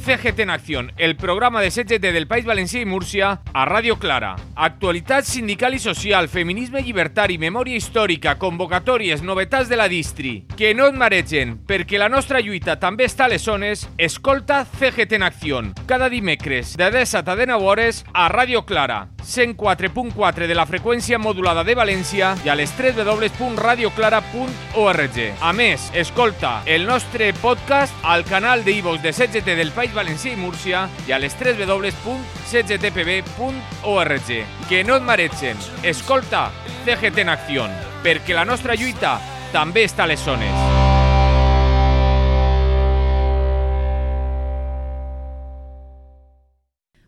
CGT en Acción, el programa de CGT del País Valencià i Múrcia a Ràdio Clara. Actualitat sindical i social, feminisme i llibertari, memòria històrica, convocatòries, novetats de la distri. Que no et maregen, perquè la nostra lluita també està a les zones. Escolta CGT en Acció, cada dimecres de 17 a 19 hores a Ràdio Clara, 104.4 de la freqüència modulada de València i a les 3 www.radioclara.org. A més, escolta el nostre podcast al canal de iVox de CGT del País Valencià i Múrcia i a les 3 www.cgtpb.org. Que no et maregen. Escolta CGT en Acció, perquè la nostra lluita també està a.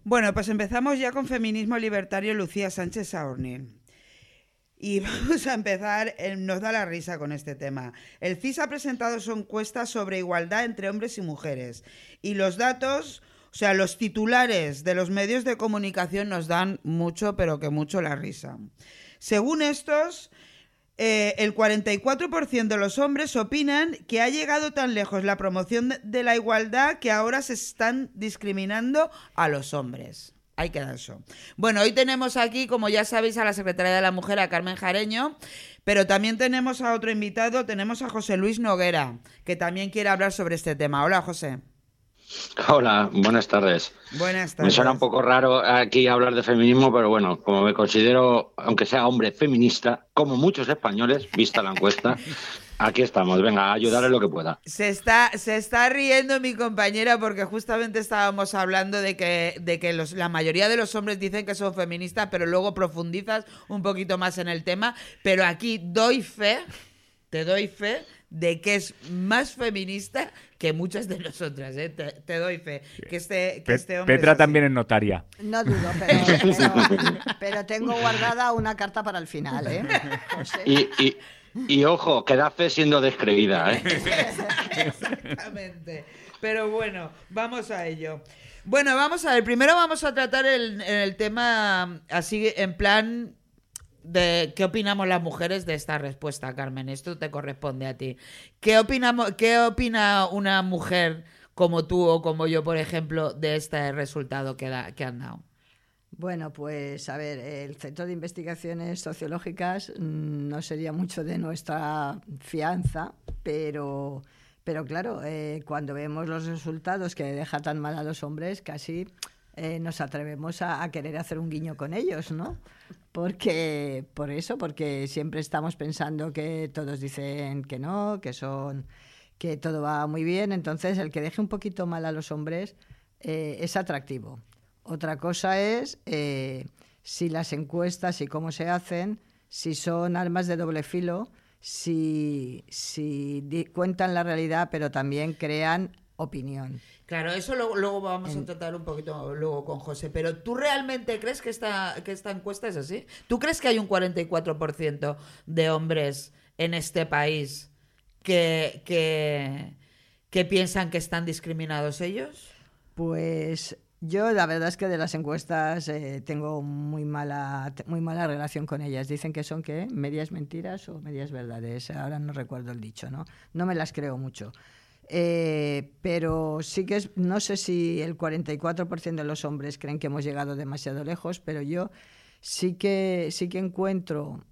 Bueno, pues empezamos ya con feminismo libertario Lucía Sánchez Saornil. Y vamos a empezar, eh, nos da la risa con este tema. El CIS ha presentado su encuesta sobre igualdad entre hombres y mujeres. Y los datos, o sea, los titulares de los medios de comunicación nos dan mucho, pero que mucho la risa. Según estos, eh, el 44% de los hombres opinan que ha llegado tan lejos la promoción de- de la igualdad que ahora se están discriminando a los hombres. Ahí queda eso. Bueno, hoy tenemos aquí, como ya sabéis, a la secretaria de la Mujer, a Carmen Jareño, pero también tenemos a otro invitado, tenemos a José Luis Noguera, que también quiere hablar sobre este tema. Hola, José. Hola, buenas tardes. Buenas Me tardes. suena un poco raro aquí hablar de feminismo, pero bueno, como me considero, aunque sea hombre feminista, como muchos españoles, vista la encuesta, aquí estamos. Venga, a ayudar en lo que pueda. Se está, se está riendo mi compañera porque justamente estábamos hablando de que, de que los, la mayoría de los hombres dicen que son feministas, pero luego profundizas un poquito más en el tema. Pero aquí doy fe, te doy fe de que es más feminista que muchas de nosotras, ¿eh? te, te doy fe. Que este, que este hombre Petra es también es notaria. No dudo, pero, pero- pero tengo guardada una carta para el final, ¿eh? José. Y, y, y ojo, que da fe siendo descreída, ¿eh? Exactamente. Pero bueno, vamos a ello. Bueno, vamos a ver. Primero vamos a tratar el, el tema así en plan de qué opinamos las mujeres de esta respuesta, Carmen. Esto te corresponde a ti. ¿Qué opinamos, qué opina una mujer como tú o como yo, por ejemplo, de este resultado que, da- que han dado? Bueno, pues a ver, el Centro de Investigaciones Sociológicas mm, no sería mucho de nuestra fianza, pero, pero claro, eh, cuando vemos los resultados que deja tan mal a los hombres, casi eh, nos atrevemos a, querer hacer un guiño con ellos, ¿no? Porque, por eso, porque siempre estamos pensando que todos dicen que no, que son, que todo va muy bien, entonces el que deje un poquito mal a los hombres eh, es atractivo. Otra cosa es eh, si las encuestas y cómo se hacen, si son armas de doble filo, si, si di- cuentan la realidad, pero también crean opinión. Claro, eso luego, luego vamos a tratar un poquito luego con José. Pero ¿tú realmente crees que esta, que esta encuesta es así? ¿Tú crees que hay un 44% de hombres en este país que, que, que piensan que están discriminados ellos? Pues yo la verdad es que de las encuestas eh, tengo muy mala, muy mala relación con ellas. Dicen que son ¿qué? medias mentiras o medias verdades. Ahora no recuerdo el dicho, ¿no? No me las creo mucho. Eh, pero sí que es, no sé si el 44% de los hombres creen que hemos llegado demasiado lejos, pero yo sí que, sí que encuentro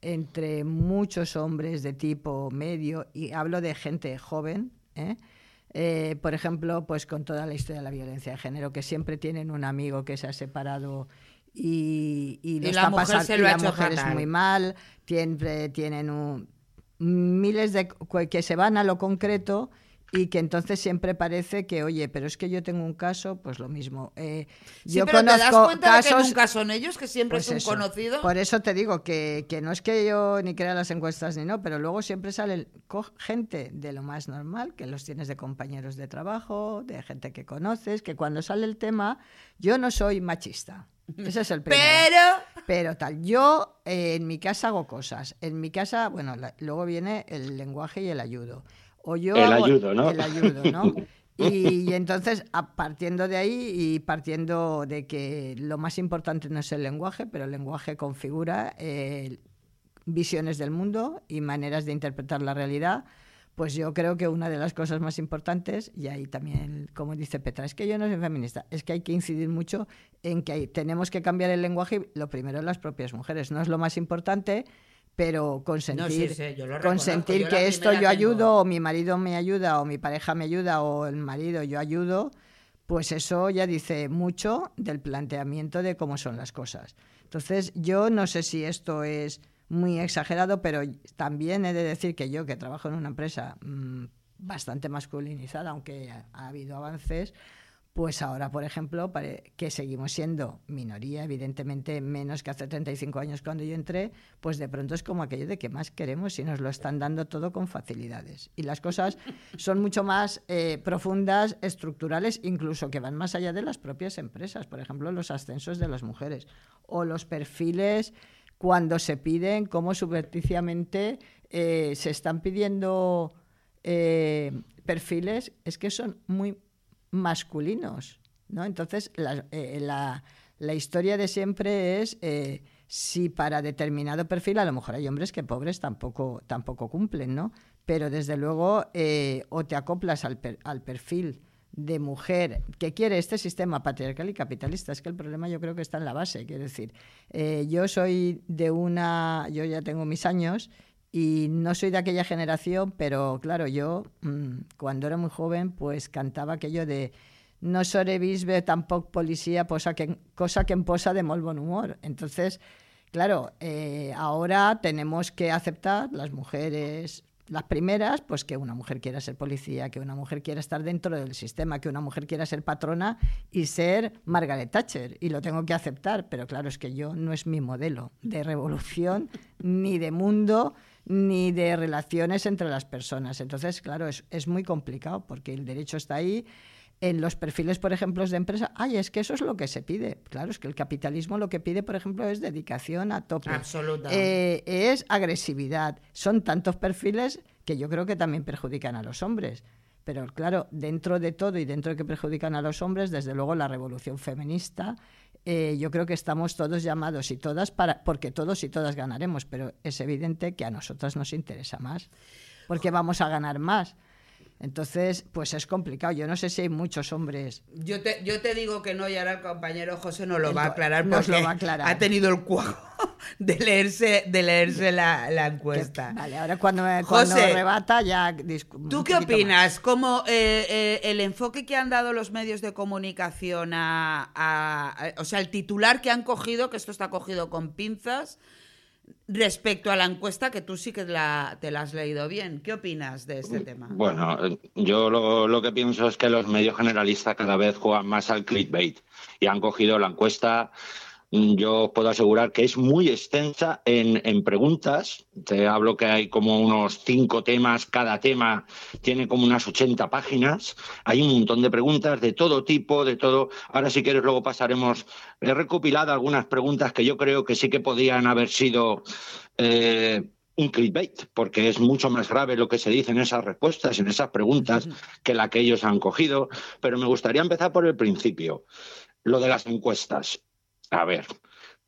entre muchos hombres de tipo medio, y hablo de gente joven, ¿eh? Eh, por ejemplo, pues con toda la historia de la violencia de género, que siempre tienen un amigo que se ha separado y, y, lo Y la está mujer pasando- se y lo ha la hecho mujer es muy mal, tienen, tienen un- miles de que se van a lo concreto y que entonces siempre parece que, oye, pero es que yo tengo un caso, pues lo mismo. Eh, yo pero conozco te das cuenta casos, de que nunca son ellos, que siempre pues es un conocido. Por eso te digo que, que, no es que yo ni crea las encuestas ni no, pero luego siempre sale gente de lo más normal, que los tienes de compañeros de trabajo, de gente que conoces, que cuando sale el tema, yo no soy machista. Ese es el primero. Pero. Pero tal. Yo eh, en mi casa hago cosas. En mi casa, bueno, luego viene el lenguaje y el ayudo el ayudo, ¿no? El ayudo, ¿no? Y, entonces, partiendo de ahí y partiendo de que lo más importante no es el lenguaje, pero el lenguaje configura eh, visiones del mundo y maneras de interpretar la realidad, pues yo creo que una de las cosas más importantes, y ahí también, como dice Petra, es que yo no soy feminista, es que hay que incidir mucho en que tenemos que cambiar el lenguaje, lo primero las propias mujeres, no es lo más importante, pero consentir, consentir que esto yo ayudo, o mi marido me ayuda, o mi pareja me ayuda, o el marido yo ayudo, pues eso ya dice mucho del planteamiento de cómo son las cosas. Entonces, yo no sé si esto es muy exagerado, pero también he de decir que yo, que trabajo en una empresa mm, bastante masculinizada, aunque ha habido avances, pues ahora, por ejemplo, que seguimos siendo minoría, evidentemente menos que hace 35 años cuando yo entré, pues de pronto es como aquello de que más queremos y nos lo están dando todo con facilidades. Y las cosas son mucho más eh, profundas, estructurales, incluso que van más allá de las propias empresas. Por ejemplo, los ascensos de las mujeres o los perfiles cuando se piden, cómo subverticiamente eh, se están pidiendo eh, perfiles, es que son muy masculinos, ¿no? Entonces, la, eh, la, historia de siempre es eh, si para determinado perfil, a lo mejor hay hombres que pobres tampoco, tampoco cumplen, ¿no? Pero desde luego, eh, o te acoplas al, al perfil de mujer que quiere este sistema patriarcal y capitalista. Es que el problema yo creo que está en la base. Quiero decir, yo soy de una, yo ya tengo mis años y no soy de aquella generación, pero claro, yo mm, cuando era muy joven, pues cantaba aquello de no sobrevisve tampoco policía, cosa que, cosa que en posa de muy buen humor. Entonces, claro, eh, ahora tenemos que aceptar las mujeres, las primeras, pues que una mujer quiera ser policía, que una mujer quiera estar dentro del sistema, que una mujer quiera ser patrona y ser Margaret Thatcher. Y lo tengo que aceptar, pero claro, es que yo no es mi modelo de revolución ni de mundo ni de relaciones entre las personas. Entonces, claro, es, es muy complicado porque el derecho está ahí. En los perfiles, por ejemplo, de empresa, ay, es que eso es lo que se pide. Claro, es que el capitalismo lo que pide, por ejemplo, es dedicación a tope. Absoluta. Eh, es agresividad. Son tantos perfiles que yo creo que también perjudican a los hombres. Pero claro, dentro de todo y dentro de que perjudican a los hombres, desde luego la revolución feminista eh, yo creo que estamos todos llamados y todas para, porque todos y todas ganaremos, pero es evidente que a nosotras nos interesa más, porque vamos a ganar más. Entonces, pues es complicado. Yo no sé si hay muchos hombres. Yo te, yo te digo que no, y ahora el compañero José nos lo va a aclarar porque lo va a aclarar. ha tenido el cuajo de leerse, de leerse la, encuesta. vale, ahora cuando, cuando rebata ya... ¿Tú qué opinas? ¿Cómo eh, eh, el enfoque que han dado los medios de comunicación a, O sea, el titular que han cogido, que esto está cogido con pinzas respecto a la encuesta que tú sí que te la has leído bien. ¿Qué opinas de este tema? Bueno, yo lo, lo, que pienso es que los medios generalistas cada vez juegan más al clickbait y han cogido la encuesta yo puedo asegurar que es muy extensa en, preguntas. Te hablo que hay como unos cinco temas, cada tema tiene como unas 80 páginas. Hay un montón de preguntas de todo tipo, de todo. Ahora, si quieres, luego pasaremos. He recopilado algunas preguntas que yo creo que sí que podían haber sido. Eh, un clickbait, porque es mucho más grave lo que se dice en esas respuestas, en esas preguntas, que la que ellos han cogido. Pero me gustaría empezar por el principio, lo de las encuestas. A ver,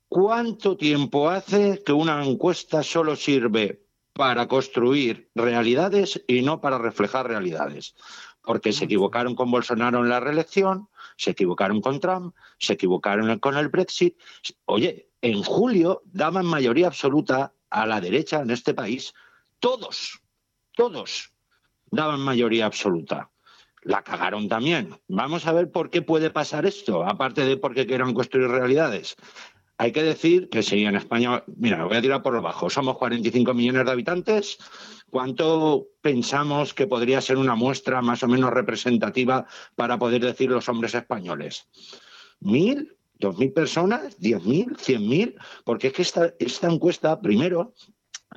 ¿cuánto tiempo hace que una encuesta solo sirve para construir realidades y no para reflejar realidades? Porque se equivocaron con Bolsonaro en la reelección, se equivocaron con Trump, se equivocaron con el Brexit. Oye, en julio daban mayoría absoluta a la derecha en este país. Todos, todos daban mayoría absoluta la cagaron también. Vamos a ver por qué puede pasar esto, aparte de porque quieran construir realidades. hay que decir que si en España, mira, voy a tirar por lo bajo, somos 45 millones de habitantes, ¿cuánto pensamos que podría ser una muestra más o menos representativa para poder decir los hombres españoles? ¿Mil? ¿Dos mil personas? ¿Diez mil? ¿Cien mil? Porque es que esta, esta encuesta, primero,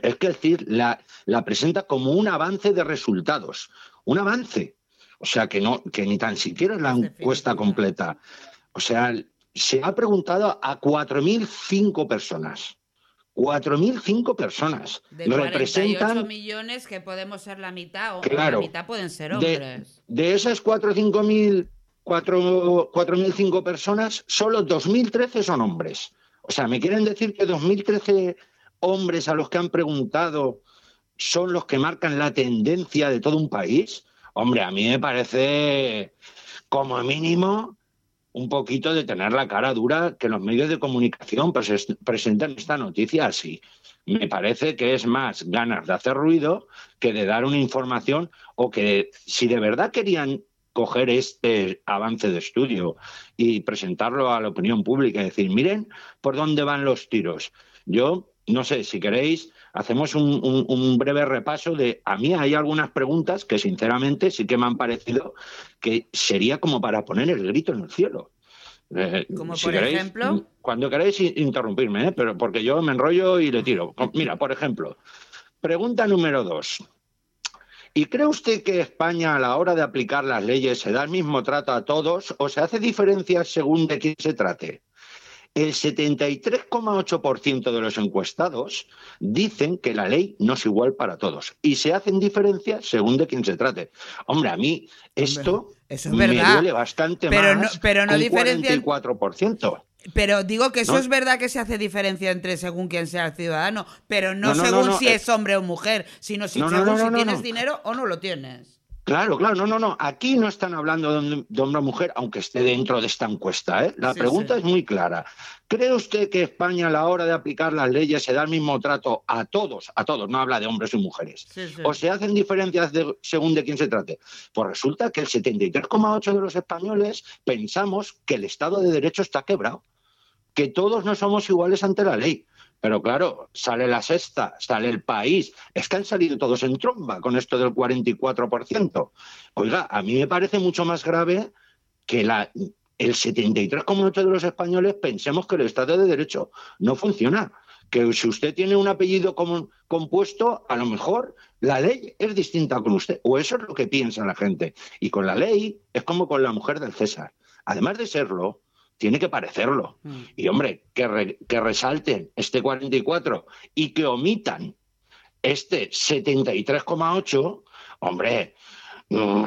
es que decir, la, la presenta como un avance de resultados, un avance. O sea, que, no, que ni tan siquiera es la encuesta completa. O sea, se ha preguntado a 4.005 personas. 4.005 personas. De 48 millones que podemos ser la mitad o la mitad pueden ser hombres. De, de esas 4 o 5.000 4.005 personas, solo 2.013 son hombres. O sea, ¿me quieren decir que 2.013 hombres a los que han preguntado son los que marcan la tendencia de todo un país? Hombre, a mí me parece, como mínimo, un poquito de tener la cara dura que los medios de comunicación presenten esta noticia así. Me parece que es más ganas de hacer ruido que de dar una información o que si de verdad querían coger este avance de estudio y presentarlo a la opinión pública y decir, miren por dónde van los tiros. Yo no sé, si queréis, hacemos un, breve repaso de, a mí hay algunas preguntas que sinceramente sí que me han parecido que sería como para poner el grito en el cielo. Eh, como por ejemplo. Cuando queréis interrumpirme, ¿eh? pero porque yo me enrollo y le tiro. Mira, por ejemplo, pregunta número dos. ¿Y cree usted que España a la hora de aplicar las leyes se da el mismo trato a todos o se hace diferencias según de quién se trate? El 73,8% de los encuestados dicen que la ley no es igual para todos y se hacen diferencias según de quién se trate. Hombre, a mí esto me duele bastante pero más. No, pero no un 44%. Pero digo que eso es verdad que se hace diferencia entre según quién sea el ciudadano, pero no, según si es hombre o mujer, sino si según si tienes dinero o no lo tienes. Claro, claro, no, no, no. Aquí no están hablando de, hombre o mujer, aunque esté dentro de esta encuesta. ¿eh? La pregunta es muy clara. ¿Cree usted que España a la hora de aplicar las leyes se da el mismo trato a todos, a todos? No habla de hombres y mujeres. ¿O se hacen diferencias según de quién se trate? Pues resulta que el 73,8 de los españoles pensamos que el Estado de Derecho está quebrado, que todos no somos iguales ante la ley. Pero claro, sale la sexta, sale el país. Es que han salido todos en tromba con esto del 44%. Oiga, a mí me parece mucho más grave que la, el 73,8% de los españoles pensemos que el Estado de Derecho no funciona. Que si usted tiene un apellido compuesto, a lo mejor la ley es distinta con usted. O eso es lo que piensa la gente. Y con la ley es como con la mujer del César. Además de serlo, tiene que parecerlo. Mm. Y hombre, que, que resalten este 44 y que omitan este 73,8, hombre, mm,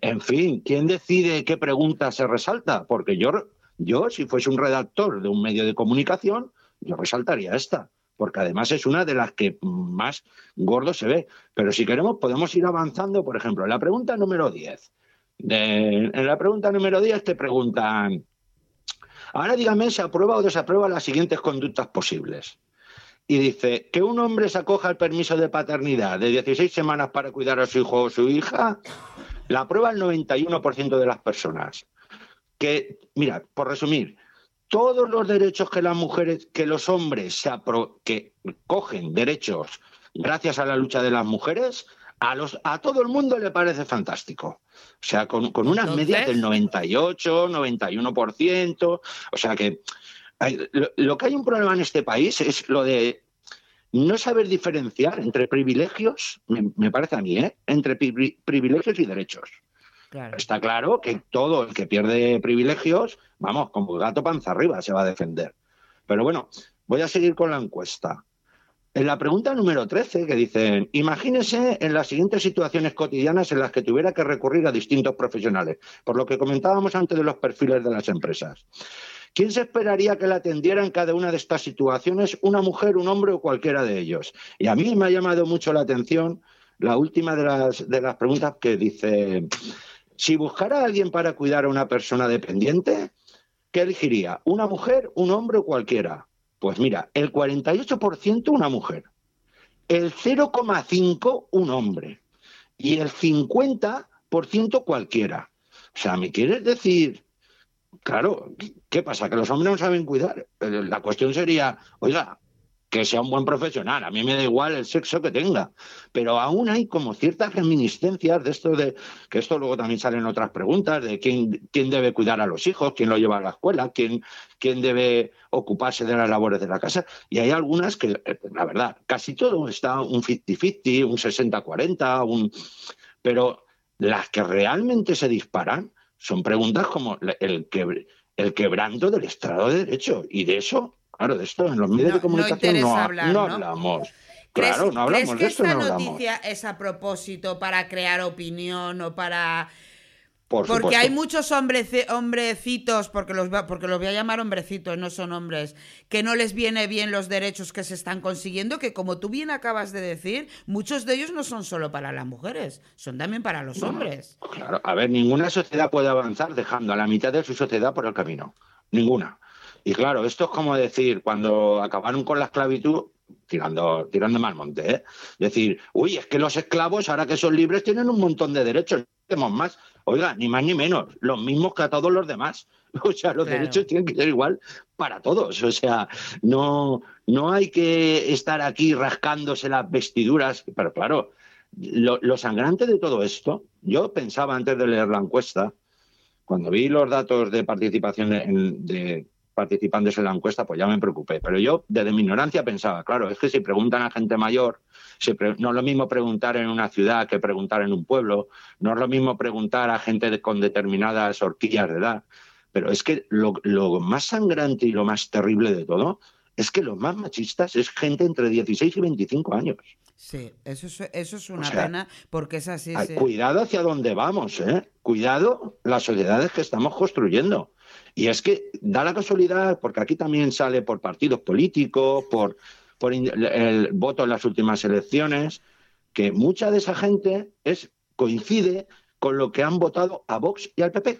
en fin, ¿quién decide qué pregunta se resalta? Porque yo, yo, si fuese un redactor de un medio de comunicación, yo resaltaría esta, porque además es una de las que más gordo se ve. Pero si queremos, podemos ir avanzando, por ejemplo, en la pregunta número 10. en la pregunta número 10 te preguntan, Ahora dígame si aprueba o desaprueba las siguientes conductas posibles. Y dice, que un hombre se acoja al permiso de paternidad de 16 semanas para cuidar a su hijo o su hija, la aprueba el 91% de las personas. Que, mira, por resumir, todos los derechos que las mujeres, que los hombres se que cogen derechos gracias a la lucha de las mujeres, a, a todo el mundo le parece fantástico. O sea, con, con unas medias del 98, 91%. O sea que lo, que hay un problema en este país es lo de no saber diferenciar entre privilegios, me, parece a mí, ¿eh? entre privilegios y derechos. Está claro que todo el que pierde privilegios, vamos, como gato panza arriba se va a defender. Pero bueno, voy a seguir con la encuesta. En la pregunta número 13, que dicen, imagínese en las siguientes situaciones cotidianas en las que tuviera que recurrir a distintos profesionales, por lo que comentábamos antes de los perfiles de las empresas. ¿Quién se esperaría que la atendiera en cada una de estas situaciones? ¿Una mujer, un hombre o cualquiera de ellos? Y a mí me ha llamado mucho la atención la última de las, de las preguntas que dice, si buscara a alguien para cuidar a una persona dependiente, ¿qué elegiría? ¿Una mujer, un hombre o cualquiera? Pues mira, el 48% una mujer, el 0,5% un hombre y el 50% cualquiera. O sea, ¿me quieres decir Claro, ¿qué pasa? ¿Que los hombres no saben cuidar? Eh, la cuestión sería, oiga, que sea un buen profesional. A mí me da igual el sexo que tenga. Pero aún hay como ciertas reminiscencias de esto de, que esto luego también salen otras preguntas, de quién, quién debe cuidar a los hijos, quién lo lleva a la escuela, quién, quién debe ocuparse de las labores de la casa. Y hay algunas que, eh, la verdad, casi todo está un 50-50, un 60-40, un... pero las que realmente se disparan son preguntas como el, que, el quebranto del Estado de Derecho. Y de eso Claro, de esto en los medios de comunicación no, hablamos. Claro, no hablamos ¿crees que esta noticia es a propósito para crear opinión o para porque hay muchos hombrecitos, porque los, porque los voy a llamar hombrecitos, no son hombres, que no les viene bien los derechos que se están consiguiendo, que como tú bien acabas de decir, muchos de ellos no son solo para las mujeres, son también para los hombres. Claro, a ver, ninguna sociedad puede avanzar dejando a la mitad de su sociedad por el camino. Ninguna. Y claro, esto es como decir, cuando acabaron con la esclavitud, tirando, tirando mal monte, ¿eh? decir, uy, es que los esclavos, ahora que son libres, tienen un montón de derechos, tenemos más. Oiga, ni más ni menos, los mismos que a todos los demás. O sea, los derechos tienen que ser igual para todos. O sea, no, no hay que estar aquí rascándose las vestiduras. Pero claro, lo, sangrante de todo esto, yo pensaba antes de leer la encuesta, cuando vi los datos de participación de participantes en la encuesta, pues ya me preocupé. Pero yo, desde mi ignorancia, pensaba, claro, es que si preguntan a gente mayor, no es lo mismo preguntar en una ciudad que preguntar en un pueblo, no es lo mismo preguntar a gente con determinadas horquillas de edad. Pero es que lo, más sangrante y lo más terrible de todo es que los más machistas es gente entre 16 y 25 años. Sí, eso es, eso es una pena porque es así. Cuidado hacia dónde vamos, ¿eh? Cuidado las sociedades que estamos construyendo. Y es que da la casualidad, porque aquí también sale por partidos políticos, por, por el voto en las últimas elecciones, que mucha de esa gente es, coincide con lo que han votado a Vox y al PP.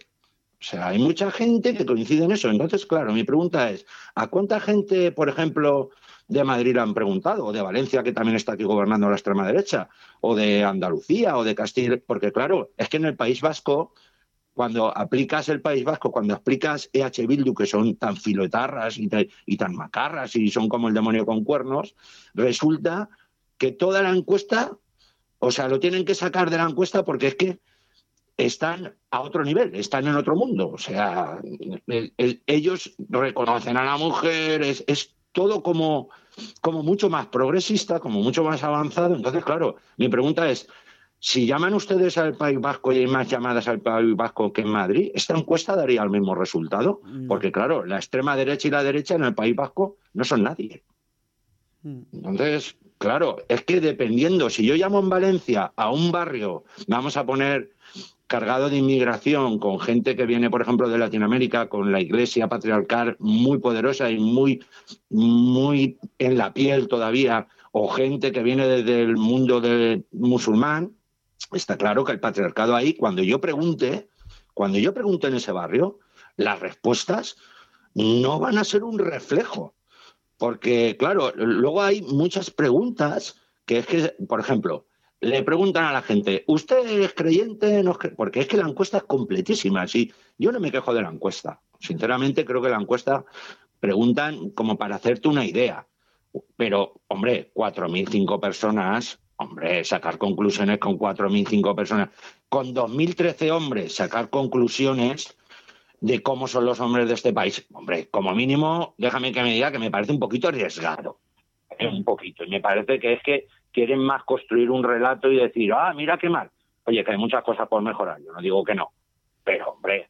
O sea, hay mucha gente que coincide en eso. Entonces, claro, mi pregunta es, ¿a cuánta gente, por ejemplo, de Madrid han preguntado? O de Valencia, que también está aquí gobernando la extrema derecha, o de Andalucía, o de Castilla, porque claro, es que en el País Vasco cuando aplicas el País Vasco, cuando aplicas EH Bildu, que son tan filoetarras y, tan macarras y son como el demonio con cuernos, resulta que toda la encuesta, o sea, lo tienen que sacar de la encuesta porque es que están a otro nivel, están en otro mundo. O sea, ellos reconocen a la mujer, es, es todo como, como mucho más progresista, como mucho más avanzado. Entonces, claro, mi pregunta es, si llaman ustedes al País Vasco y hay más llamadas al País Vasco que en Madrid, esta encuesta daría el mismo resultado. Porque, claro, la extrema derecha y la derecha en el País Vasco no son nadie. Mm. Entonces, claro, es que dependiendo, si yo llamo en Valencia a un barrio, vamos a poner cargado de inmigración, con gente que viene, por ejemplo, de Latinoamérica, con la iglesia patriarcal muy poderosa y muy, muy en la piel todavía, o gente que viene desde el mundo musulmán, está claro que el patriarcado ahí, cuando yo pregunte, cuando yo pregunte en ese barrio, las respuestas no van a ser un reflejo. Porque, claro, luego hay muchas preguntas que es que, por ejemplo, le preguntan a la gente, ¿usted es creyente? Porque es que la encuesta es completísima. Sí, yo no me quejo de la encuesta. Sinceramente, creo que la encuesta preguntan como para hacerte una idea. Pero, hombre, 4.005 personas Hombre, sacar conclusiones con 4.005 personas. Con 2.013 hombres, sacar conclusiones de cómo son los hombres de este país. Hombre, como mínimo, déjame que me diga que me parece un poquito arriesgado. Un poquito. Y me parece que es que quieren más construir un relato y decir, ah, mira qué mal. Oye, que hay muchas cosas por mejorar. Yo no digo que no. Pero, hombre,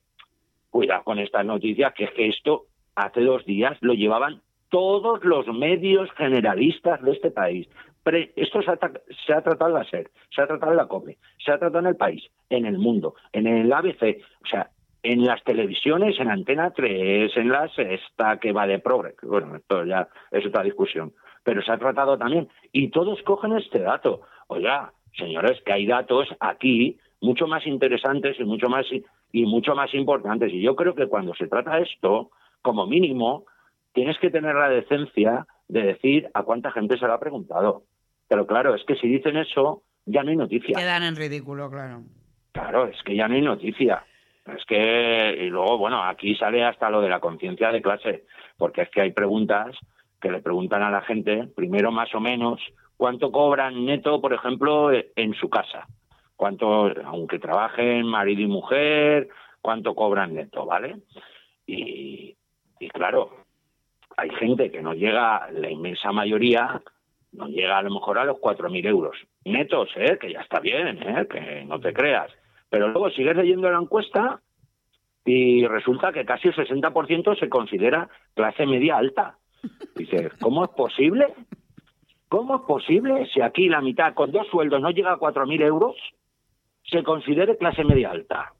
cuidado con estas noticias, que es que esto hace dos días lo llevaban todos los medios generalistas de este país esto se ha, tratado en la SER, se ha tratado en la COPE, se ha tratado en el país, en el mundo, en el ABC, o sea, en las televisiones, en Antena 3, en la Sexta, que va de progre. Bueno, esto ya es otra discusión. Pero se ha tratado también. Y todos cogen este dato. Oiga, señores, que hay datos aquí mucho más interesantes y mucho más, y mucho más importantes. Y yo creo que cuando se trata esto, como mínimo, tienes que tener la decencia de decir a cuánta gente se lo ha preguntado. Pero claro, es que si dicen eso, ya no hay noticia. Quedan en ridículo, claro. Claro, es que ya no hay noticia. Es que, y luego, bueno, aquí sale hasta lo de la conciencia de clase, porque es que hay preguntas que le preguntan a la gente, primero más o menos, cuánto cobran neto, por ejemplo, en su casa. Cuánto, aunque trabajen marido y mujer, cuánto cobran neto, ¿vale? Y, y claro, hay gente que no llega, la inmensa mayoría, no llega a lo mejor a los 4.000 euros netos, ¿eh? que ya está bien, ¿eh? que no te creas. Pero luego sigues leyendo la encuesta y resulta que casi el 60% se considera clase media alta. Dices, ¿cómo es posible? ¿Cómo es posible si aquí la mitad con dos sueldos no llega a 4.000 euros se considere clase media alta?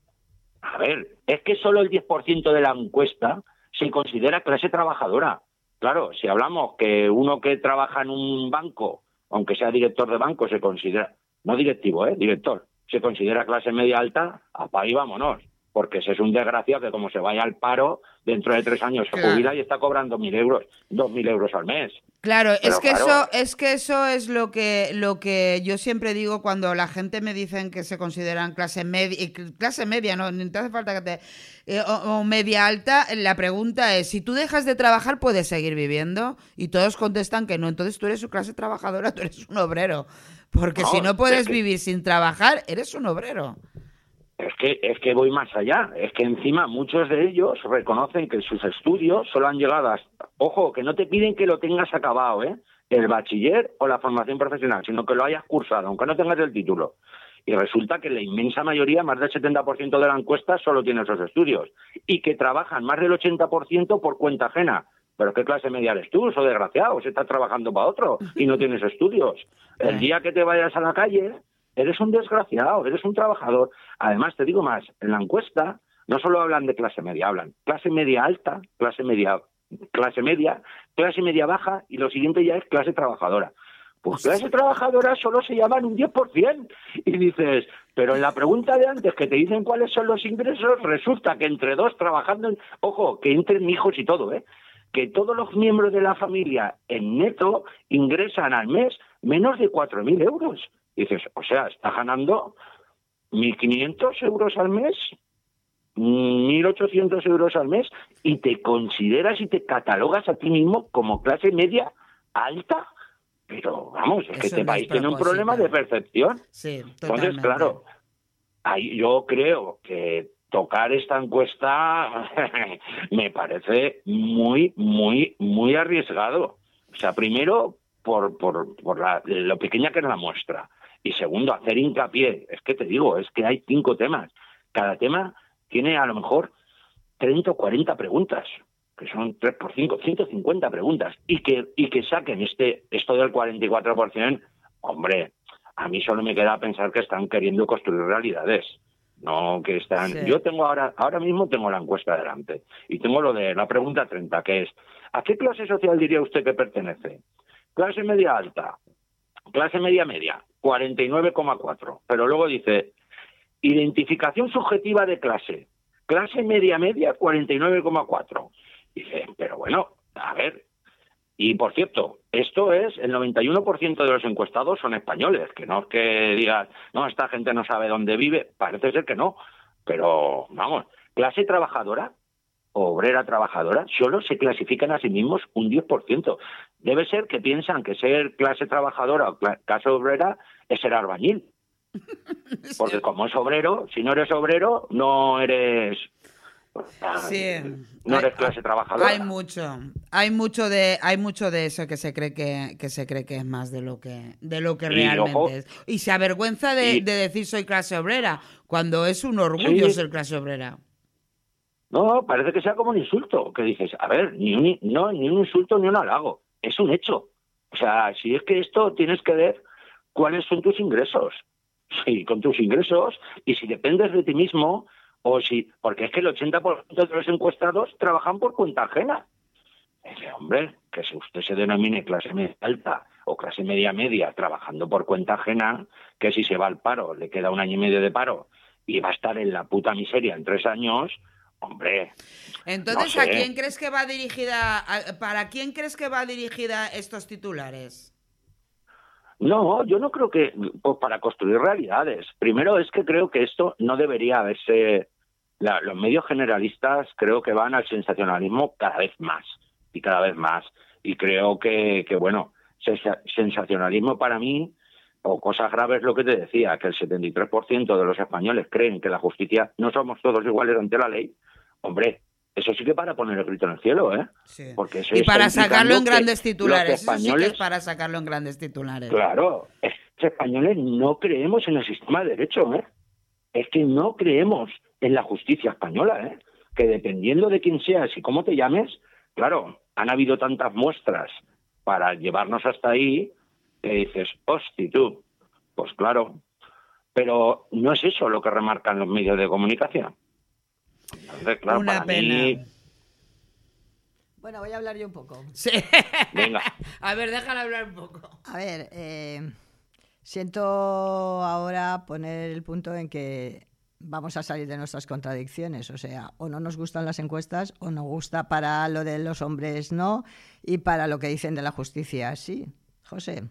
A ver, es que solo el 10% de la encuesta se considera clase trabajadora. Claro, si hablamos que uno que trabaja en un banco, aunque sea director de banco, se considera, no directivo, ¿eh? director, se considera clase media alta, a y vámonos porque ese es un desgraciado que como se vaya al paro, dentro de tres años se jubila y está cobrando mil euros, dos mil euros al mes. Claro, es que eso, es que eso es lo que, lo que yo siempre digo cuando la gente me dicen que se consideran clase media, clase media, no, no te hace falta que te eh, o, media alta, la pregunta es, si tú dejas de trabajar, ¿puedes seguir viviendo? Y todos contestan que no, entonces tú eres su clase trabajadora, tú eres un obrero. Porque si no puedes vivir sin trabajar, eres un obrero. Es que, es que voy más allá. Es que encima muchos de ellos reconocen que sus estudios solo han llegado hasta... Ojo, que no te piden que lo tengas acabado, ¿eh? El bachiller o la formación profesional, sino que lo hayas cursado, aunque no tengas el título. Y resulta que la inmensa mayoría, más del 70% de la encuesta, solo tiene esos estudios. Y que trabajan más del 80% por cuenta ajena. ¿Pero qué clase media eres tú? ¿O desgraciado? ¿Se estás trabajando para otro y no tienes estudios? El día que te vayas a la calle, eres un desgraciado, eres un trabajador. Además, te digo más, en la encuesta no solo hablan de clase media, hablan clase media alta, clase media, clase media, clase media baja y lo siguiente ya es clase trabajadora. Pues clase trabajadora solo se llaman un 10%. Y dices, pero en la pregunta de antes que te dicen cuáles son los ingresos, resulta que entre dos trabajando, en, ojo, que entren hijos y todo, ¿eh? que todos los miembros de la familia en neto ingresan al mes menos de 4.000 euros dices, o sea, está ganando 1.500 euros al mes, 1.800 euros al mes, y te consideras y te catalogas a ti mismo como clase media alta. Pero vamos, es que este país tiene un problema de percepción. Sí, Entonces, claro, ahí yo creo que tocar esta encuesta me parece muy, muy, muy arriesgado. O sea, primero, por, por, por la, lo pequeña que es la muestra. Y segundo, hacer hincapié. Es que te digo, es que hay cinco temas. Cada tema tiene a lo mejor 30 o 40 preguntas, que son 3 por 5, 150 preguntas. Y que, y que saquen este, esto del 44%, hombre, a mí solo me queda pensar que están queriendo construir realidades. No, que están. Yo tengo ahora, ahora mismo tengo la encuesta delante y tengo lo de la pregunta 30, que es: ¿a qué clase social diría usted que pertenece? ¿Clase media alta? ¿Clase media media? 49,4. Pero luego dice, identificación subjetiva de clase, clase media media, 49,4. Dice, pero bueno, a ver. Y por cierto, esto es, el 91% de los encuestados son españoles, que no es que digas, no, esta gente no sabe dónde vive, parece ser que no. Pero, vamos, clase trabajadora, obrera trabajadora, solo se clasifican a sí mismos un 10%. Debe ser que piensan que ser clase trabajadora o clase obrera es ser albañil. Porque como es obrero, si no eres obrero, no eres no eres clase trabajadora. Hay mucho, hay mucho de, hay mucho de eso que se cree que, que se cree que es más de lo que, de lo que realmente es. Y se avergüenza de, decir soy clase obrera, cuando es un orgullo ser clase obrera. No, parece que sea como un insulto, que dices, a ver, ni un, no, ni un insulto ni un halago, es un hecho. O sea, si es que esto tienes que ver cuáles son tus ingresos. Sí, con tus ingresos, y si dependes de ti mismo, o si, porque es que el 80% de los encuestados trabajan por cuenta ajena. Dice, hombre, que si usted se denomine clase media alta o clase media media trabajando por cuenta ajena, que si se va al paro, le queda un año y medio de paro y va a estar en la puta miseria en tres años, hombre. Entonces, ¿a quién crees que va dirigida, para quién crees que va dirigida estos titulares? No, yo no creo que pues, para construir realidades. Primero es que creo que esto no debería haberse los medios generalistas creo que van al sensacionalismo cada vez más y cada vez más. Y creo que, que bueno, sensacionalismo para mí, o cosas graves, lo que te decía, que el 73% de los españoles creen que la justicia no somos todos iguales ante la ley. Hombre, eso sí que para poner el grito en el cielo, ¿eh? Porque y para sacarlo en grandes titulares. Españoles, es para sacarlo en grandes titulares. Claro, los españoles no creemos en el sistema de derecho, ¿eh? Es que no creemos en la justicia española, ¿eh? Que dependiendo de quién seas y cómo te llames, claro, han habido tantas muestras para llevarnos hasta ahí que dices, hosti tú, pues claro, pero no es eso lo que remarcan los medios de comunicación. Una pena. Bueno, voy a hablar yo un poco. Sí. Venga. A ver, déjala hablar un poco. A ver, eh, siento ahora poner el punto en que vamos a salir de nuestras contradicciones. O sea, o no nos gustan las encuestas o nos gusta para lo de los hombres no y para lo que dicen de la justicia sí. José.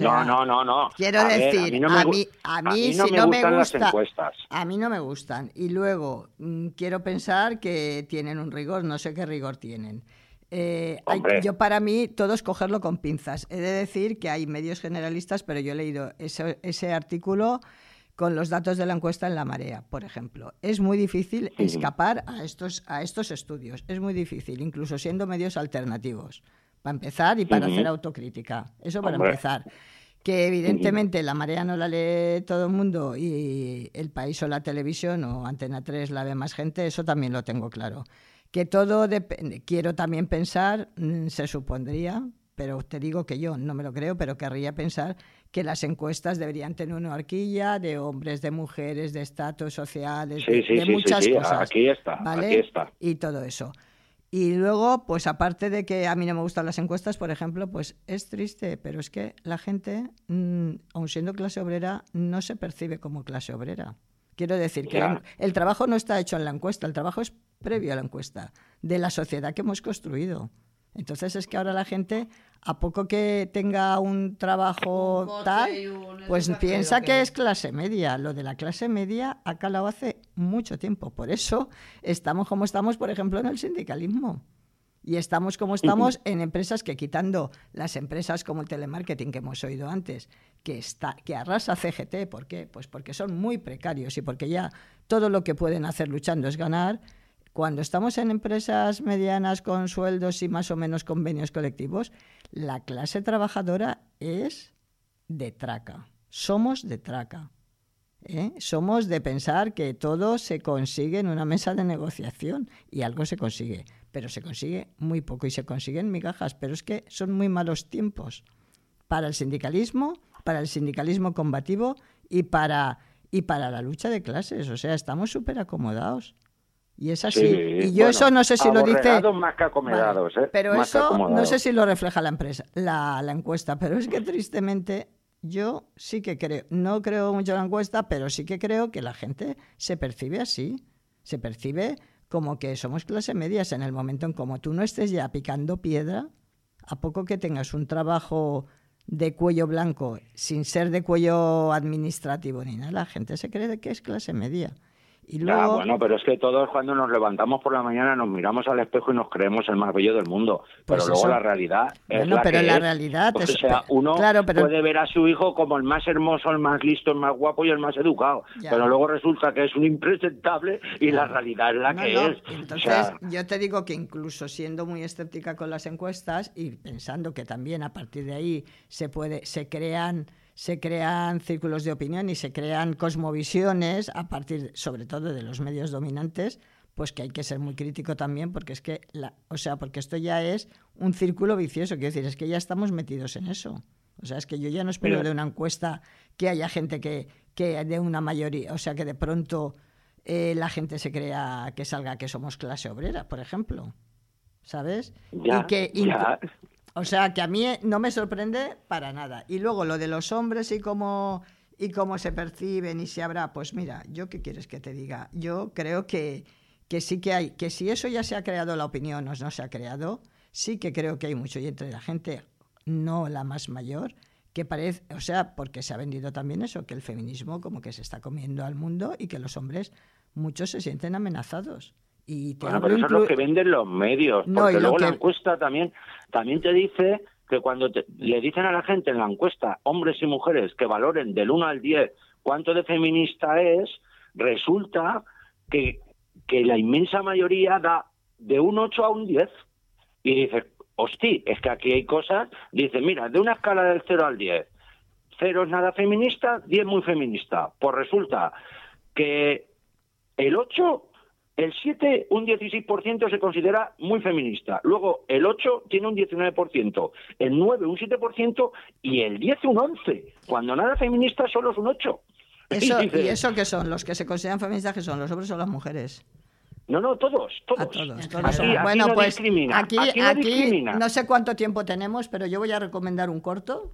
No, no, no, no. Quiero decir, a mí, a mí, si no me gustan a mí no me gustan. Y luego mm, quiero pensar que tienen un rigor, no sé qué rigor tienen. Eh, yo para mí todo es cogerlo con pinzas. He de decir que hay medios generalistas, pero yo he leído ese, ese artículo con los datos de la encuesta en la marea, por ejemplo. Es muy difícil escapar a estos, a estos estudios. Es muy difícil, incluso siendo medios alternativos, para empezar y para hacer autocrítica. Eso para empezar. Que evidentemente la marea no la lee todo el mundo y el país o la televisión o Antena 3 la ve más gente, eso también lo tengo claro. Que todo depende. Quiero también pensar, mm, se supondría, pero te digo que yo no me lo creo, pero querría pensar que las encuestas deberían tener una horquilla de hombres, de mujeres, de estatus sociales, de, muchas cosas. Aquí está, aquí está. Y todo eso. Y luego, pues aparte de que a mí no me gustan las encuestas, por ejemplo, pues es triste, pero es que la gente, mm, aun siendo clase obrera, no se percibe como clase obrera. Quiero decir que el trabajo no está hecho en la encuesta, el trabajo es previo a la encuesta, de la sociedad que hemos construido. Entonces es que ahora la gente, a poco que tenga un trabajo tal, pues piensa que... es clase media. Lo de la clase media ha calado hace mucho tiempo. Por eso estamos como estamos, por ejemplo, en el sindicalismo. Y estamos como estamos en empresas que quitando las empresas como el telemarketing que hemos oído antes, que está que arrasa CGT, ¿por qué? Pues porque son muy precarios y porque ya todo lo que pueden hacer luchando es ganar cuando estamos en empresas medianas con sueldos y más o menos convenios colectivos, la clase trabajadora es de traca. Somos de traca. ¿Eh? Somos de pensar que todo se consigue en una mesa de negociación y algo se consigue, pero se consigue muy poco y se consiguen migajas, pero es que son muy malos tiempos para el sindicalismo, para el sindicalismo combativo y para, y para la lucha de clases. O sea, estamos súper acomodados. Y es así. y yo eso no sé si lo dice. más que acomodados, ¿eh? Pero eso no sé si lo refleja la empresa, la, la, encuesta. Pero es que tristemente yo sí que creo, no creo mucho en la encuesta, pero sí que creo que la gente se percibe así. Se percibe como que somos clase medias en el momento en como tú no estés ya picando piedra, a poco que tengas un trabajo de cuello blanco sin ser de cuello administrativo ni nada, la gente se cree que es clase media. Y bueno, pero es que todos cuando nos levantamos por la mañana nos miramos al espejo y nos creemos el más bello del mundo. Pues pero luego la realidad es la pero la realidad o sea, uno puede ver a su hijo como el más hermoso, el más listo, el más guapo y el más educado. Pero luego resulta que es un impresentable y la realidad es la que es. Entonces, yo te digo que incluso siendo muy escéptica con las encuestas y pensando que también a partir de ahí se puede, se crean se crean círculos de opinión y se crean cosmovisiones a partir, sobre todo, de los medios dominantes, pues que hay que ser muy crítico también, porque es que, la, o sea, porque esto ya es un círculo vicioso, quiero decir, es que ya estamos metidos en eso. O sea, es que yo ya no espero de una encuesta que haya gente que, que de una mayoría, o sea, que de pronto eh, la gente se crea que salga que somos clase obrera, por ejemplo. ¿Sabes? y que o sea, que a mí no me sorprende para nada. Y luego lo de los hombres y cómo, y cómo se perciben y si habrá, pues mira, yo qué quieres que te diga. Yo creo que, que sí que hay, que si eso ya se ha creado la opinión o no se ha creado, sí que creo que hay mucho. Y entre la gente, no la más mayor, que parece, o sea, porque se ha vendido también eso, que el feminismo como que se está comiendo al mundo y que los hombres muchos se sienten amenazados. Y bueno, pero eso es lo que venden los medios, porque luego la encuesta también, también te dice que cuando le dicen a la gente en la encuesta, hombres y mujeres, que valoren del 1 al 10 cuánto de feminista es, resulta que, que la inmensa mayoría da de un 8 a un 10. Y dices, hostia, es que aquí hay cosas, dice, mira, de una escala del 0 al 10, 0 es nada feminista, 10 muy feminista. Pues resulta que el 8 el 7, un 16% se considera muy feminista. Luego el 8 tiene un 19%, el 9 un 7% y el 10 un 11%. Cuando nada feminista solo es un 8%. ¿Y eso qué son? ¿Los que se consideran feministas que son? ¿Los hombres o las mujeres? No, no, todos, todos. bueno, pues aquí, aquí, no sé cuánto tiempo tenemos, pero yo voy a recomendar un corto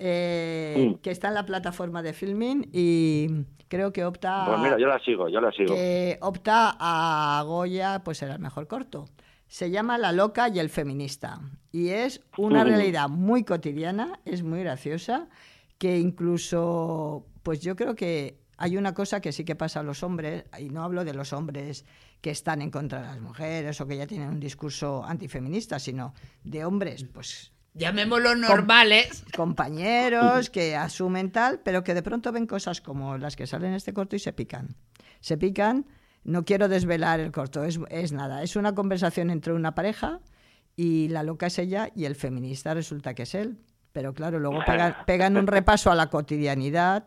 eh, mm. que está en la plataforma de Filming y creo que opta. Pues mira, yo la sigo, yo la sigo. Que opta a Goya, pues era el mejor corto. Se llama La loca y el feminista y es una mm. realidad muy cotidiana, es muy graciosa, que incluso, pues yo creo que hay una cosa que sí que pasa a los hombres, y no hablo de los hombres que están en contra de las mujeres o que ya tienen un discurso antifeminista, sino de hombres, pues llamémoslo normales. compañeros que asumen tal, pero que de pronto ven cosas como las que salen en este corto y se pican. Se pican, no quiero desvelar el corto, es, es nada, es una conversación entre una pareja y la loca es ella y el feminista resulta que es él. Pero claro, luego pegan, pegan un repaso a la cotidianidad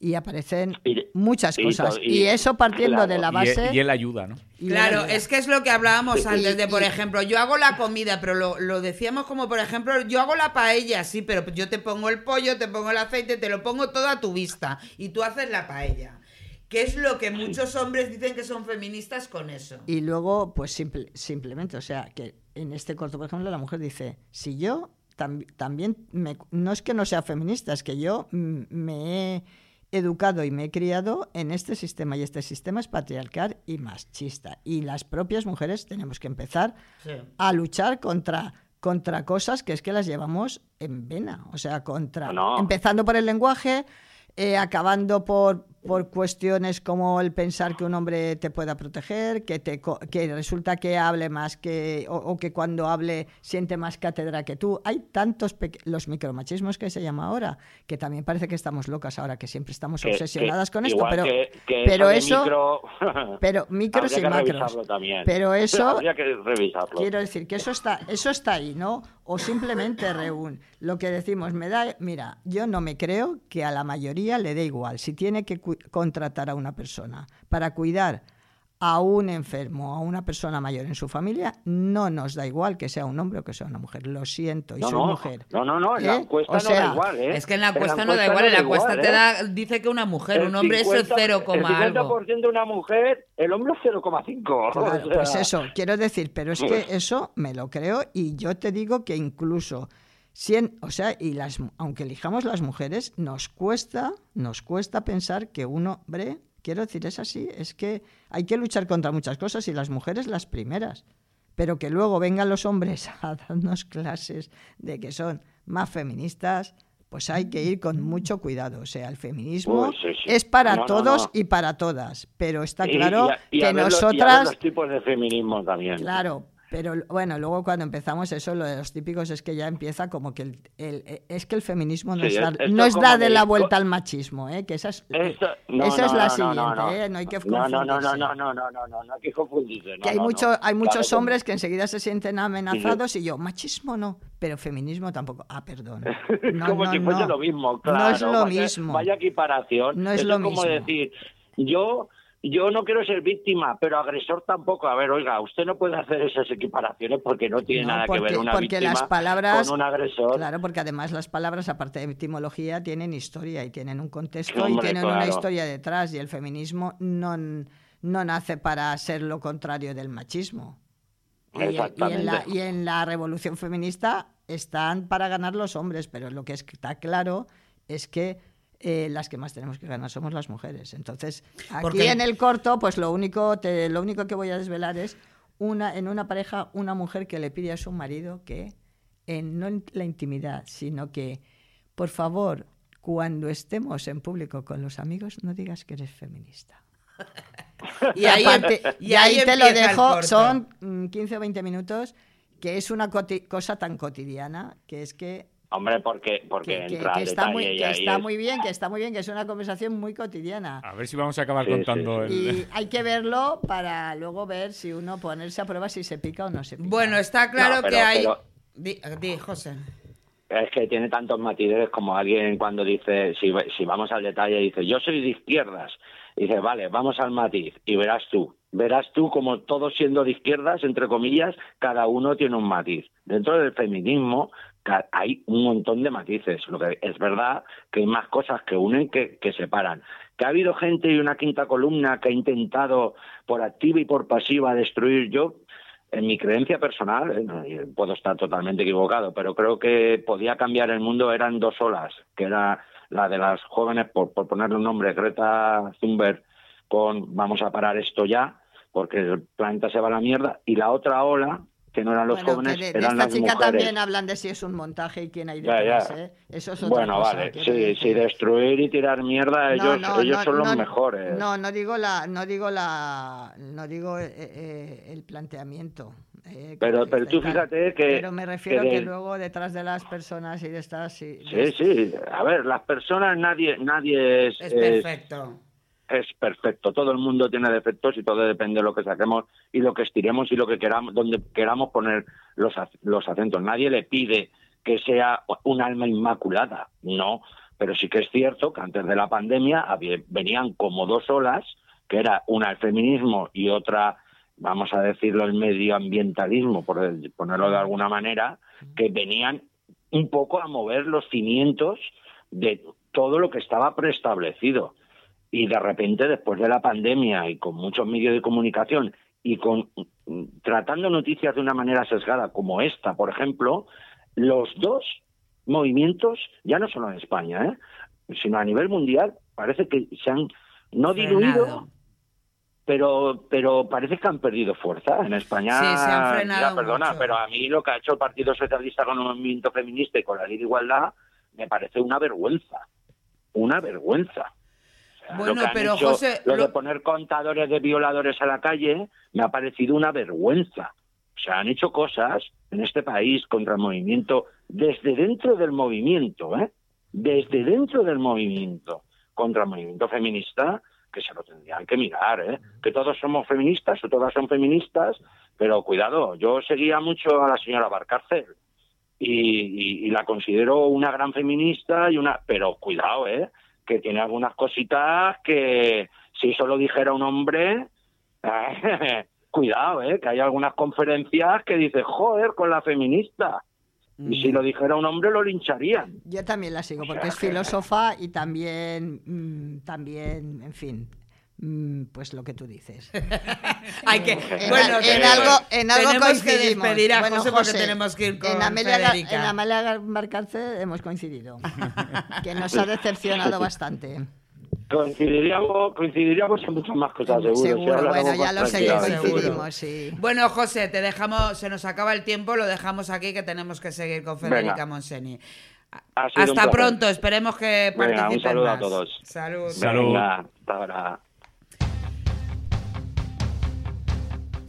y aparecen muchas cosas. Y, eso partiendo de la base... Y, él ayuda, ¿no? Claro, es que es lo que hablábamos antes de, por ejemplo, yo hago la comida, pero lo, lo, decíamos como, por ejemplo, yo hago la paella, sí, pero yo te pongo el pollo, te pongo el aceite, te lo pongo todo a tu vista y tú haces la paella. ¿Qué es lo que muchos hombres dicen que son feministas con eso? Y luego, pues simplemente, o sea, que en este corto, por ejemplo, la mujer dice, si yo también, no es que no sea feminista, es que yo me he educado y me he criado en este sistema y este sistema es patriarcal y machista. Y las propias mujeres tenemos que empezar a luchar contra contra cosas que es que las llevamos en vena, o sea, contra empezando por el lenguaje, eh, acabando por, por cuestiones como el pensar que un hombre te pueda proteger, que, te, que resulta que hable más que, o, que cuando hable siente más cátedra que tú. Hay tantos los micromachismos que se llama ahora, que también parece que estamos locas ahora, que siempre estamos obsesionadas con esto, pero, pero eso, pero micros y macros. Pero eso, quiero decir que eso está, eso está ahí, ¿no? O simplemente reúne lo que decimos, me da, mira, yo no me creo que a la mayoría le dé igual. Si tiene que contratar a una persona para cuidar a un enfermo, a una persona mayor en su familia, no nos da igual que sea un hombre o que sea una mujer. Lo siento, y soy mujer. No, no, no, en la ¿Eh? encuesta no da igual. ¿eh? Es que en la encuesta, no da igual, en la encuesta te da, dice que una mujer, un hombre es el 0, el 50% de una mujer, el hombre es 0,5. Pues eso, quiero decir, pero es que eso me lo creo y yo te digo que incluso o sea, y las, aunque elijamos las mujeres, nos cuesta, nos cuesta pensar que un hombre, quiero decir, es así, es que hay que luchar contra muchas cosas y las mujeres las primeras. Pero que luego vengan los hombres a darnos clases de que son más feministas, pues hay que ir con mucho cuidado. O sea, el feminismo es para todos y para todas, pero está claro que nosotras... los tipos de feminismo también. Claro, pero bueno, luego cuando empezamos eso, lo de los típicos es que ya empieza como que el, el e, es que el feminismo no, sí, es, dar, de la vuelta al machismo, ¿eh? que esa es, eh, esa es la siguiente, ¿eh? no hay que confundirse. No, no, no, no, no, no, no, hay que confundirse. que hay, mucho, hay muchos hombres que enseguida se sienten amenazados y yo, machismo no, pero feminismo tampoco. Ah, perdón. como si fuese lo mismo, claro. No es lo mismo. Vaya equiparación. No es esto lo es como decir, yo yo no quiero ser víctima, pero agresor tampoco. A ver, oiga, usted no puede hacer esas equiparaciones porque no tiene nada que ver una víctima las palabras, con un agresor. Claro, porque además las palabras, aparte de etimología, tienen historia y tienen un contexto y tienen una historia detrás. Y el feminismo no, no nace para ser lo contrario del machismo. Y, en la, y en la revolución feminista están para ganar los hombres, pero lo que está claro es que eh, las que más tenemos que ganar somos las mujeres. Entonces, aquí en el corto, pues lo único, lo único que voy a desvelar es una, en una pareja una mujer que le pide a su marido que, en, no en la intimidad, sino que, por favor, cuando estemos en público con los amigos, no digas que eres feminista. Y ahí, Aparte, y ahí te lo dejo, son 15 o 20 minutos, que es una cosa tan cotidiana, que es que Hombre, porque, porque que, está, muy, que está muy bien, que está muy bien, que es una conversación muy cotidiana. A ver si vamos a acabar contando. El... Y hay que verlo para luego ver si uno ponerse a prueba si se pica o no se pica. Bueno, está claro que hay. Di, José. Es que tiene tantos matices como alguien cuando dice, si, si vamos al detalle, dice, yo soy de izquierdas. Y dice, vale, vamos al matiz y verás tú. Verás tú como todos siendo de izquierdas, entre comillas, cada uno tiene un matiz. Dentro del feminismo hay un montón de matices. Lo que es verdad que hay más cosas que unen que, que separan. Que ha habido gente y una quinta columna que ha intentado por activa y por pasiva destruir yo, en mi creencia personal, eh, puedo estar totalmente equivocado, pero creo que podía cambiar el mundo eran dos olas, que era la de las jóvenes, por, por ponerle un nombre, Greta Thunberg, con vamos a parar esto ya, porque el planeta se va a la mierda, y la otra ola, que no eran los jóvenes, de, eran esta las chica mujeres. también hablan de si es un montaje y quién hay detrás, ¿eh? Eso es otra bueno, cosa, vale, sí, decir. sí, destruir y tirar mierda, ellos, no, ellos no, son los no, mejores. No, no digo la, no digo la, no digo eh, eh, el planteamiento. eh, Pero, que- pero tú que- fíjate que... Pero me refiero que que, de- luego detrás de las personas y de estas sí, Sí, sí, a ver, las personas, nadie, nadie es, Es es- perfecto. Es perfecto. Todo el mundo tiene defectos y todo depende de lo que saquemos y lo que estiremos y lo que queramos, donde queramos poner los, los acentos. Nadie le pide que sea un alma inmaculada, no. Pero sí que es cierto que antes de la pandemia había- venían como dos olas, que era una el feminismo y otra, vamos a decirlo, el medioambientalismo, por ponerlo de alguna manera, que venían un poco a mover los cimientos de todo lo que estaba preestablecido y de repente después de la pandemia y con muchos medios de comunicación y con mm, tratando noticias de una manera sesgada como esta, por ejemplo, los dos movimientos, ya no solo en España, ¿eh? sino a nivel mundial, parece que se han no diluido, pero pero parece que han perdido fuerza en España. Sí, se han frenado perdona, mucho. pero a mí lo que ha hecho el Partido Socialista con el movimiento feminista y con la ley de igualdad me parece una vergüenza, una vergüenza. Bueno, lo que han pero, hecho, José, lo, lo- de poner contadores de violadores a la calle me ha parecido una vergüenza. O sea, han hecho cosas en este país contra el movimiento desde dentro del movimiento, ¿eh? Desde dentro del movimiento contra el movimiento feminista que se lo tendrían que mirar, ¿eh? Que todos somos feministas o todas son feministas, pero cuidado, yo seguía mucho a la señora Barcárcel y, y- y la considero una gran feminista y una, pero cuidado, ¿eh? Que tiene algunas cositas que si eso lo dijera un hombre, cuidado, ¿eh? Que hay algunas conferencias que dice, joder, con la feminista. Y si lo dijera un hombre lo lincharían. Yo también la sigo porque sea es filósofa y también, mm, también, en fin, mm, pues lo que tú dices. Hay que, En, bueno, en tenemos- algo, en algo tenemos que coincidimos. despedir a Bueno, José porque tenemos que ir con en Amelia, Federica. en Amelia Marcance hemos coincidido, que nos ha decepcionado bastante. Coincidiríamos, coincidiríamos en muchas más cosas, seguro. Seguro, bueno, ya lo sé que coincidimos, sí. Bueno, José, te dejamos, se nos acaba el tiempo, lo dejamos aquí que tenemos que seguir con Federica Venga. Monseni. Hasta pronto, esperemos que Venga, un participen saludo a todos. Salud. Salud. Venga, hasta ahora.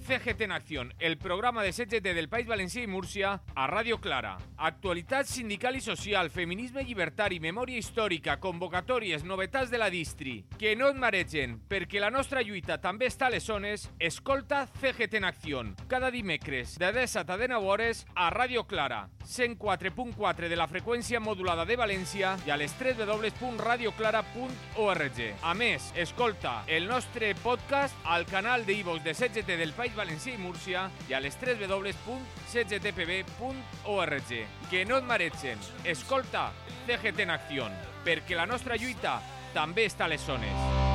CGT en Acción, el programa de CGT del País Valencià i Múrcia a Ràdio Clara. Actualitat sindical i social, feminisme llibertari, memòria històrica, convocatòries, novetats de la distri. Que no et maregen, perquè la nostra lluita també està a les zones, escolta CGT en Acció. Cada dimecres, de 17 a 19 hores, a Ràdio Clara, 104.4 de la freqüència modulada de València i a les www.radioclara.org. A més, escolta el nostre podcast al canal de iVox de CGT del País Valencià i Múrcia i a les www.cgtpb.org. Que no et maregen. Escolta CGT en acció, perquè la nostra lluita també està a les zones.